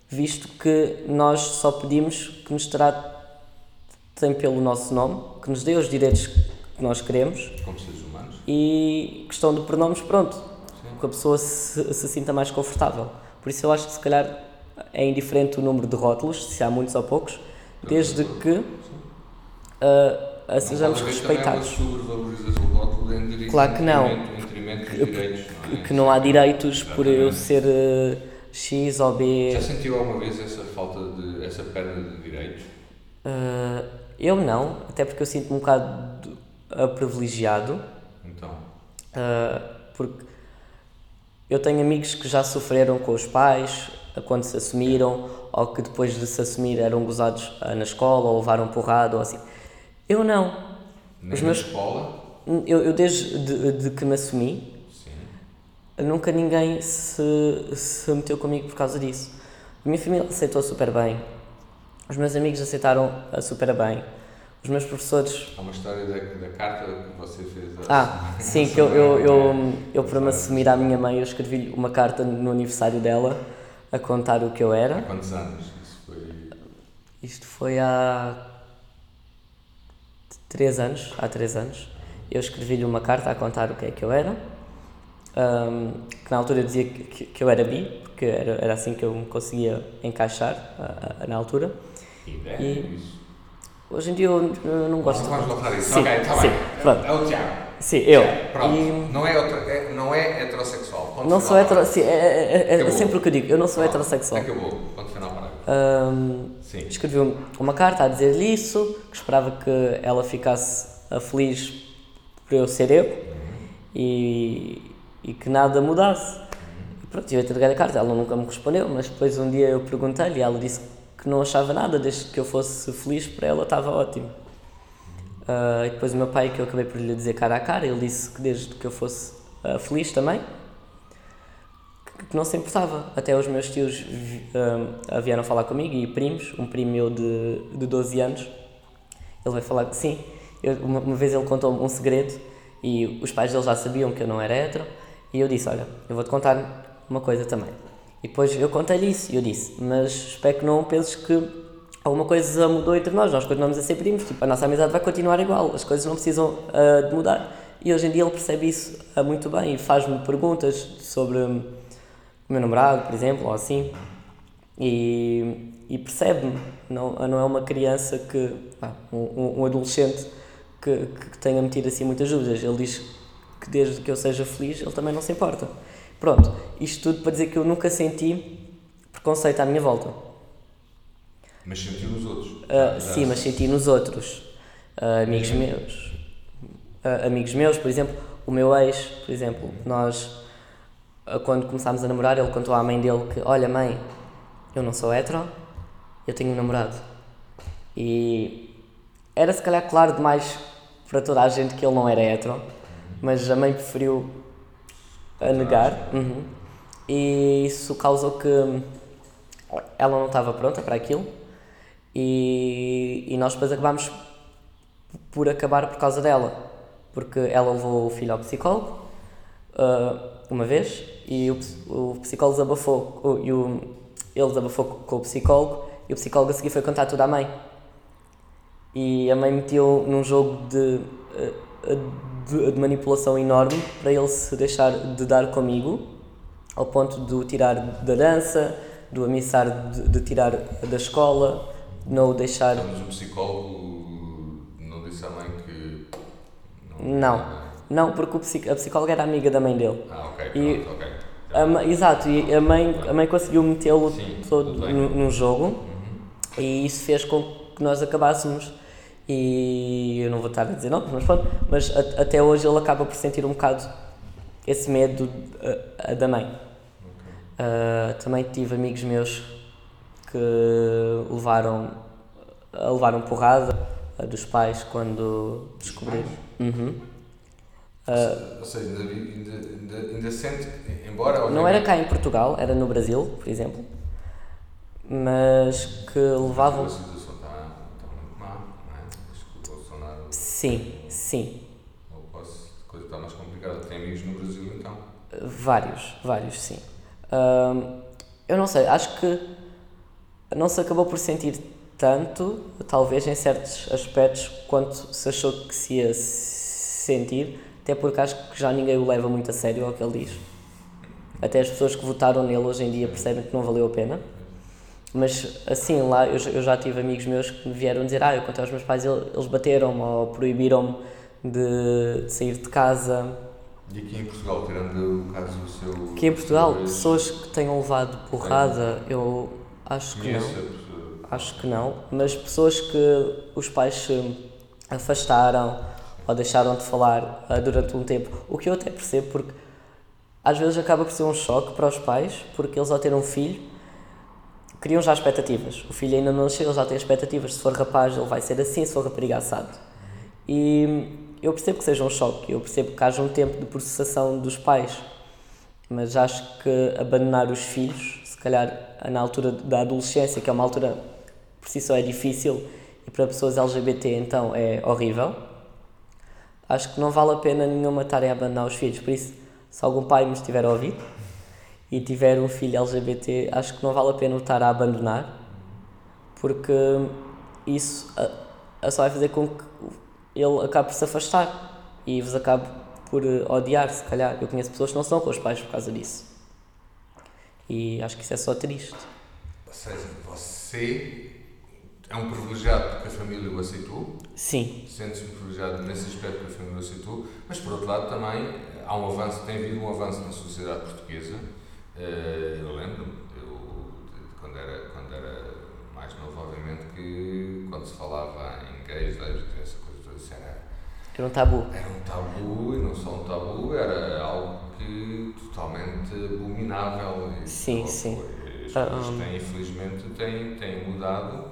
visto que nós só pedimos que nos tratem pelo nosso nome, que nos dê os direitos que nós queremos Como seres humanos. e questão de pronomes, pronto, que a pessoa se, se sinta mais confortável. Por isso eu acho que se calhar é indiferente o número de rótulos, se há muitos ou poucos, desde que sejamos não pode haver respeitados. uma Claro que não. Direitos, não é? Que não há direitos por eu ser ah, X ou B. Já sentiu alguma vez essa falta de. essa perda de direitos? Ah, eu não, até porque eu sinto-me um bocado privilegiado. Então. Uh, porque eu tenho amigos que já sofreram com os pais quando se assumiram ou que depois de se assumir eram gozados uh, na escola ou levaram porrada ou assim. Eu não. Nem Os na meus- escola? Eu, eu desde de, de que me assumi, Sim. nunca ninguém se, se meteu comigo por causa disso. A minha família aceitou super bem. Os meus amigos aceitaram uh, super bem. Os meus professores. Há uma história da, da carta que você fez. Ah, sim, que eu, eu, eu, eu, para me assumir à minha mãe, eu escrevi uma carta no aniversário dela a contar o que eu era. Há quantos anos? Isso foi. Isto foi há. três anos. Há três anos. Eu escrevi-lhe uma carta a contar o que é que eu era. Um, que na altura eu dizia que, que, eu era bi, porque era, era assim que eu me conseguia encaixar uh, uh, na altura. E, e isso. Hoje em dia eu, eu não gosto. Não vamos voltar a isso. Sim, ok, está sim, bem. pronto. É o Tiago. Sim, eu. Pronto. E... Não, é outra, é, não é heterossexual. Ponto não final sou hetero... parágrafo. Sim, é, é, é, é Acabou. sempre o que eu digo. Eu não sou heterossexual. Acabou. Ponto final parágrafo. Um, Sim. escrevi um- uma carta a dizer-lhe isso, que esperava que ela ficasse ah, feliz por eu ser eu e, e que nada mudasse. E pronto, eu entreguei a carta, ela nunca me respondeu, mas depois um dia eu perguntei-lhe e ela disse que não achava nada, desde que eu fosse feliz para ela estava ótimo. Ah, e depois o meu pai, que eu acabei por lhe dizer cara a cara, ele disse que desde que eu fosse ah, feliz também, que- que não se importava. Até os meus tios ah, vieram falar comigo e primos, um primo meu de, de 12 anos, ele veio falar que sim. Eu- uma, uma vez ele contou-me um segredo e os pais dele já sabiam que eu não era hétero e eu disse, olha, eu vou-te contar uma coisa também. E depois eu contei-lhe isso e eu disse, mas espero que não penses que alguma coisa mudou entre nós, nós continuamos a ser primos, tipo, a nossa amizade vai continuar igual, as coisas não precisam ah, de mudar. E hoje em dia ele percebe isso ah, muito bem e faz-me perguntas sobre hum, o meu namorado, por exemplo, ou assim, e, e percebe-me, não, não é uma criança que, um, um- um adolescente que, que tenha metido assim muitas dúvidas, ele diz que desde que eu seja feliz ele também não se importa. Pronto, isto tudo para dizer que eu nunca senti preconceito à minha volta. Mas sentiu nos outros. Já- sim, mas senti nos outros. Ah, amigos meus. Ah, amigos meus, por exemplo, o meu ex, por exemplo, nós, quando começámos a namorar, ele contou à mãe dele que: Olha, mãe, eu não sou hetero, eu tenho um namorado. E era se calhar claro demais para toda a gente que ele não era hetero, mas a mãe preferiu a negar. Uhum. E isso causou que ela não estava pronta para aquilo e, e nós depois acabámos por acabar por causa dela porque ela levou o filho ao psicólogo ah, uma vez e o, o psicólogo desabafou o- e o, ele desabafou co- com o psicólogo e o psicólogo a seguir foi contar tudo à mãe e a mãe meteu num jogo de, ah, de, de manipulação enorme para ele se deixar de dar comigo ao ponto de o tirar da dança, de o ameaçar de, de tirar da escola, de não o deixar. Mas o psicólogo não disse à mãe que. Não, não, porque o psic- a psicóloga era amiga da mãe dele. Ah, ok, E- pronto, ok. A ma- exato, e a mãe, a mãe conseguiu metê-lo todo no, no jogo e isso fez com que nós acabássemos. E eu não vou estar a dizer não, mas pronto, mas a- até hoje ele acaba por sentir um bocado esse medo uh, uh, da mãe. Uh, também tive amigos meus que levaram, levaram porrada uh, dos pais quando descobriram. Uhum. Ou seja, ainda, ainda, ainda, ainda sente, embora. Não era cá em Portugal, era no Brasil, por exemplo, mas que levavam. A situação está, está muito má, não é? Acho que o Bolsonaro. Sim, sim, Ou posso, a coisa está mais complicada. Tem amigos no Brasil então. vários, vários, sim. Eu não sei, acho que não se acabou por sentir tanto, talvez em certos aspectos, quanto se achou que se ia sentir, até porque acho que já ninguém o leva muito a sério ao que ele diz. Até as pessoas que votaram nele hoje em dia percebem que não valeu a pena. Mas assim, lá eu, já- eu já tive amigos meus que me vieram dizer: Ah, eu contei aos meus pais, ele- eles bateram-me ou proibiram-me de, de sair de casa. E aqui em Portugal, tirando o caso do seu. Aqui em Portugal, ex, pessoas que tenham levado porrada, eu acho que conhece não. Acho que não. Mas pessoas que os pais se afastaram ou deixaram de falar ah, durante um tempo, o que eu até percebo, porque às vezes acaba por ser um choque para os pais, porque eles ao ter um filho criam já expectativas. O filho ainda não nasceu, ele já tem expectativas. Se for rapaz, ele vai ser assim, se for rapariga, assado. E eu percebo que seja um choque, eu percebo que haja um tempo de processação dos pais, mas acho que abandonar os filhos, se calhar na altura da adolescência, que é uma altura por si só é difícil e para pessoas LGBT então é horrível. Acho que não vale a pena nenhuma estarem a abandonar os filhos, por isso, se algum pai me estiver a ouvir e tiver um filho LGBT, acho que não vale a pena estar a abandonar, porque isso a, a só vai fazer com que ele acabe por se afastar e vos acabe por eh, odiar, se calhar. Eu conheço pessoas que não são com os pais por causa disso. E acho que isso é só triste. Ou seja, você é um privilegiado porque a família o aceitou. Sim. Sente-se um privilegiado nesse aspecto que a família o aceitou, mas por outro lado também há um avanço, tem havido um avanço na sociedade portuguesa. Eh, eu lembro-me, eu, quando era, quando era mais novo, obviamente, que quando se falava em gays, lésbicas, essa coisa toda, isso era, Era um tabu. era um tabu, e não só um tabu, era algo que totalmente abominável. E Sim, sim. As Ah, coisas hum. têm, infelizmente, têm, têm mudado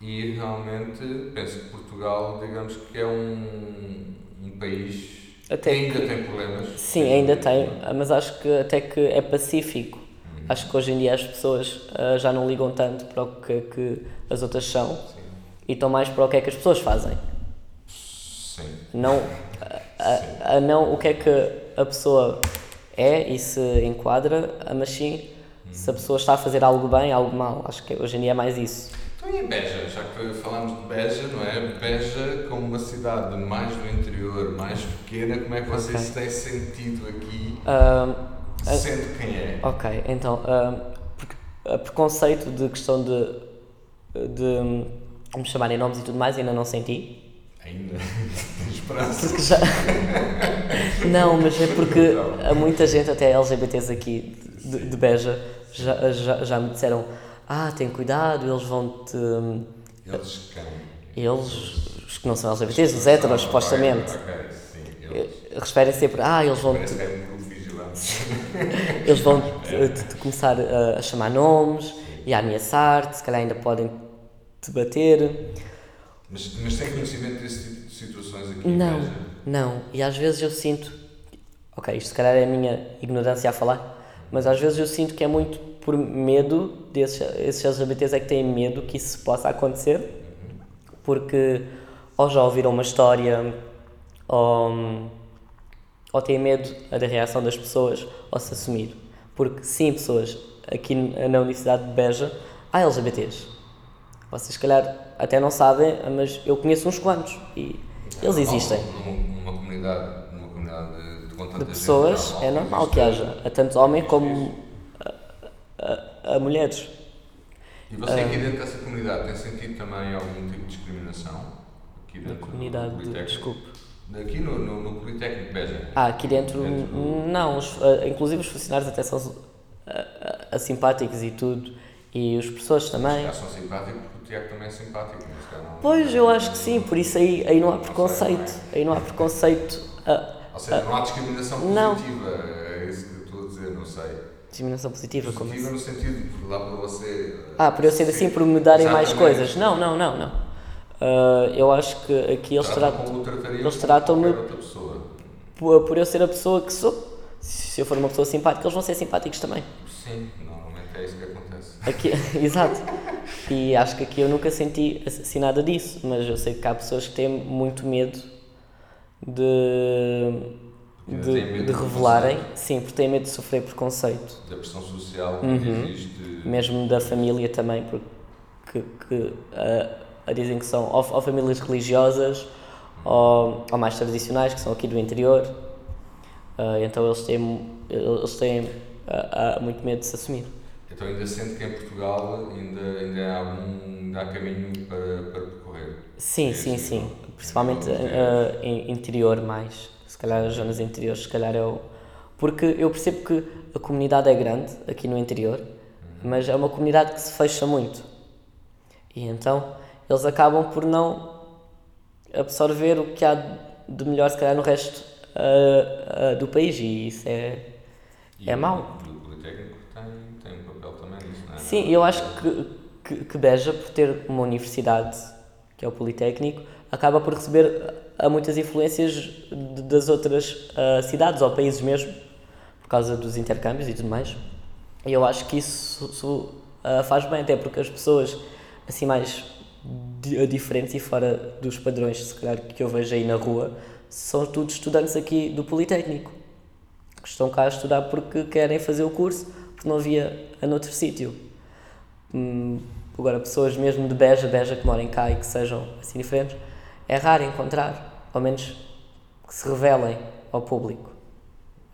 e realmente penso que Portugal, digamos que é um, um país Até ainda que- tem problemas. Sim, ainda tem, mas acho que até que é pacífico. Acho que hoje em dia as pessoas ah, já não ligam tanto para o que é que as outras são Sim. e estão mais para o que é que as pessoas fazem. Sim. Não, a, a- a não o que é que a pessoa é e se enquadra, mas sim se a pessoa está a fazer algo bem, algo mal. Acho que hoje em dia é mais isso. Então e Beja, já que falámos de Beja, não é? Beja como uma cidade mais do interior, mais pequena, como é que você Ok. se tem sentido aqui, Ah, sendo quem é? Ok, então, porque- a preconceito de questão de, de me chamarem nomes e tudo mais ainda não senti. Ainda esperança. Porque já... não, mas é porque há muita gente, até LGBTs aqui de, de Beja, já, já, já me disseram ah, tem cuidado, eles vão-te... Eles quem? Eles, os que não são LGBTs, os héteros, supostamente, Ok, sim. Eles. eh, referem sempre, ah, eles que é grupo vigilante. eles vão te, te- te começar a, a chamar nomes e a ameaçar-te, se calhar ainda podem te bater. Mas, mas tem conhecimento desse tipo de situações aqui Não, não. E às vezes eu sinto. Ok, isto se calhar é a minha ignorância a falar, mas às vezes eu sinto que é muito por medo desses esses LGBTs é que têm medo que isso possa acontecer, porque ou já ouviram uma história, ou, ou têm medo da reação das pessoas, ou se assumir. Porque sim, pessoas, aqui na Universidade de Beja há LGBTs. Vocês se calhar até não sabem, mas eu conheço uns quantos e eles existem. Numa, numa comunidade, numa comunidade de, De gente, pessoas é normal que haja, tanto homens como a, a- mulheres. E você Ah. aqui dentro dessa comunidade tem sentido também algum tipo de discriminação? Aqui Na dentro comunidade, do de, desculpe. Aqui no, no, no Politécnico de Beja. Ah, aqui dentro, Dentro não, os, ah, inclusive os funcionários até são ah, ah, simpáticos e tudo, e os professores também. Já são simpáticos porque o Tiago também é simpático. não- Pois, eu acho que sim, por isso aí, aí não há preconceito. Aí não há preconceito. ah, Ou seja, não há discriminação Não. positiva, é isso que eu estou a dizer, não sei. Discriminação positiva, como Positiva assim? no sentido de lá para você. Ah, por eu ser assim, por me darem mais coisas. Não, não, não, não. Ah, eu acho que aqui eles Tratam tratam. como eles como tratam-me-. Por, por eu ser a pessoa que sou. Se eu for uma pessoa simpática, eles vão ser simpáticos também. Sim, normalmente é isso que acontece. Aqui, exato. E acho que aqui eu nunca senti assim nada disso, mas eu sei que há pessoas que têm muito medo de, de, de revelarem, sim, porque têm medo de sofrer preconceito, Da pressão social que Uhum. existe. mesmo da família também, porque que, ah, dizem que são ou, ou famílias religiosas ou, ou mais tradicionais, que são aqui do interior, Ah, então eles têm, eles têm ah, muito medo de se assumir. Então ainda sente que em Portugal ainda, ainda, há, algum, ainda há caminho para, para percorrer. Sim, É sim, sim. Principalmente em interior mais. Se calhar as zonas interiores, se calhar é o... Porque eu percebo que a comunidade é grande aqui no interior, mas é uma comunidade que se fecha muito. E então eles acabam por não absorver o que há de melhor, se calhar, no resto eh, eh, do país. E isso é... E É mau. O Politécnico tem, tem um papel também nisso, não é? Sim, eu acho que, que, que Beja, por ter uma universidade, que é o Politécnico, acaba por receber a muitas influências de- das outras ah, cidades ou países mesmo, por causa dos intercâmbios e tudo mais. E eu acho que isso, isso, ah, faz bem, até porque as pessoas assim mais di- diferentes e fora dos padrões, se calhar, que eu vejo aí na rua, são todos estudantes aqui do Politécnico, que estão cá a estudar porque querem fazer o curso, porque não havia a noutro sítio. Hum, agora, pessoas mesmo de Beja, Beja que morem cá e que sejam assim diferentes, é raro encontrar, ao menos que se revelem ao público,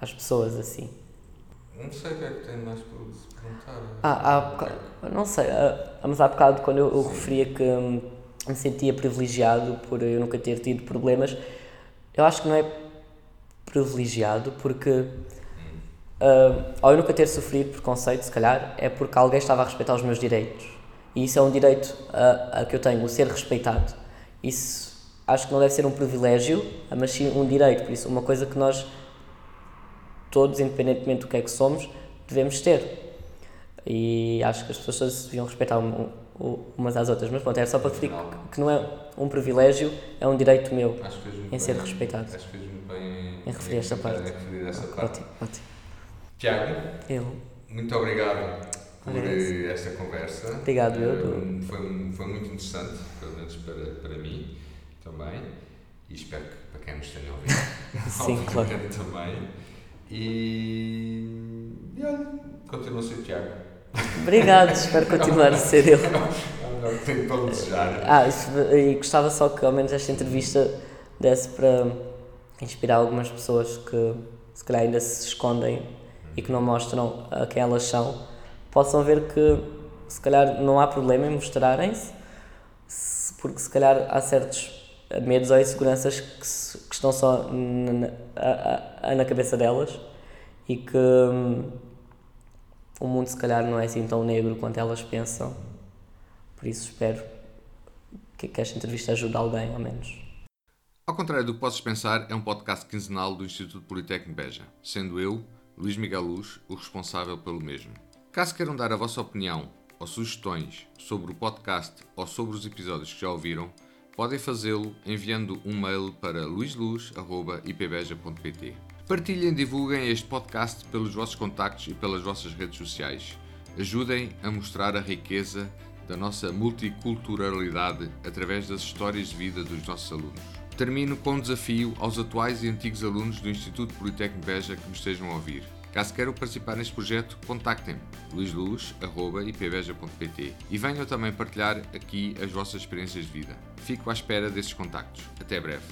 às pessoas assim. Não sei o que é que tem mais por se perguntar. Ah, há bocado, não sei, ah, mas há bocado quando eu, eu referia que hum, me sentia privilegiado por eu nunca ter tido problemas, eu acho que não é privilegiado porque ah, ao eu nunca ter sofrido preconceito, se calhar, é porque alguém estava a respeitar os meus direitos. E isso é um direito a, a que eu tenho, o ser respeitado. Isso acho que não deve ser um privilégio, mas sim um direito. Por isso, uma coisa que nós, todos, independentemente do que é que somos, devemos ter. E acho que as pessoas deviam respeitar um- um- umas às outras. Mas pronto, era só para referir que- que não é um privilégio, é um direito meu. Em ser bem- respeitado. Acho que fez muito bem Em referir esta parte. Em referir essa parte. Ótimo, ótimo. Tiago, Eu. muito obrigado por Agradeço. esta conversa. Obrigado, eu, Eh, Foi, foi muito interessante, pelo menos para, para mim também. E espero que para quem nos tenha ouvido. Sim, claro. também. E. e olha, continua a ser Tiago. Obrigado, espero continuar a ser eu. Não, não tenho para desejar. Ah, e gostava só que ao menos esta entrevista desse para inspirar algumas pessoas que se calhar ainda se escondem e que não mostram a quem elas são, possam ver que se calhar não há problema em mostrarem-se, se- porque se calhar há certos medos ou inseguranças que, se- que estão só na, na- na cabeça delas e que hum, o mundo se calhar não é assim tão negro quanto elas pensam. Por isso espero que, que esta entrevista ajude alguém, ao menos. Ao contrário do que possas pensar, é um podcast quinzenal do Instituto Politécnico Beja, sendo eu, Luís Miguel Luz, o responsável pelo mesmo. Caso queiram dar a vossa opinião ou sugestões sobre o podcast ou sobre os episódios que já ouviram, podem fazê-lo enviando um mail para luisluz.ipbeja.pt. Partilhem e divulguem este podcast pelos vossos contactos e pelas vossas redes sociais. Ajudem a mostrar a riqueza da nossa multiculturalidade através das histórias de vida dos nossos alunos. Termino com um desafio aos atuais e antigos alunos do Instituto Politécnico Beja que me estejam a ouvir. Caso queiram participar neste projeto, contactem-me luisluz.ipbeja.pt e venham também partilhar aqui as vossas experiências de vida. Fico à espera desses contactos. Até breve.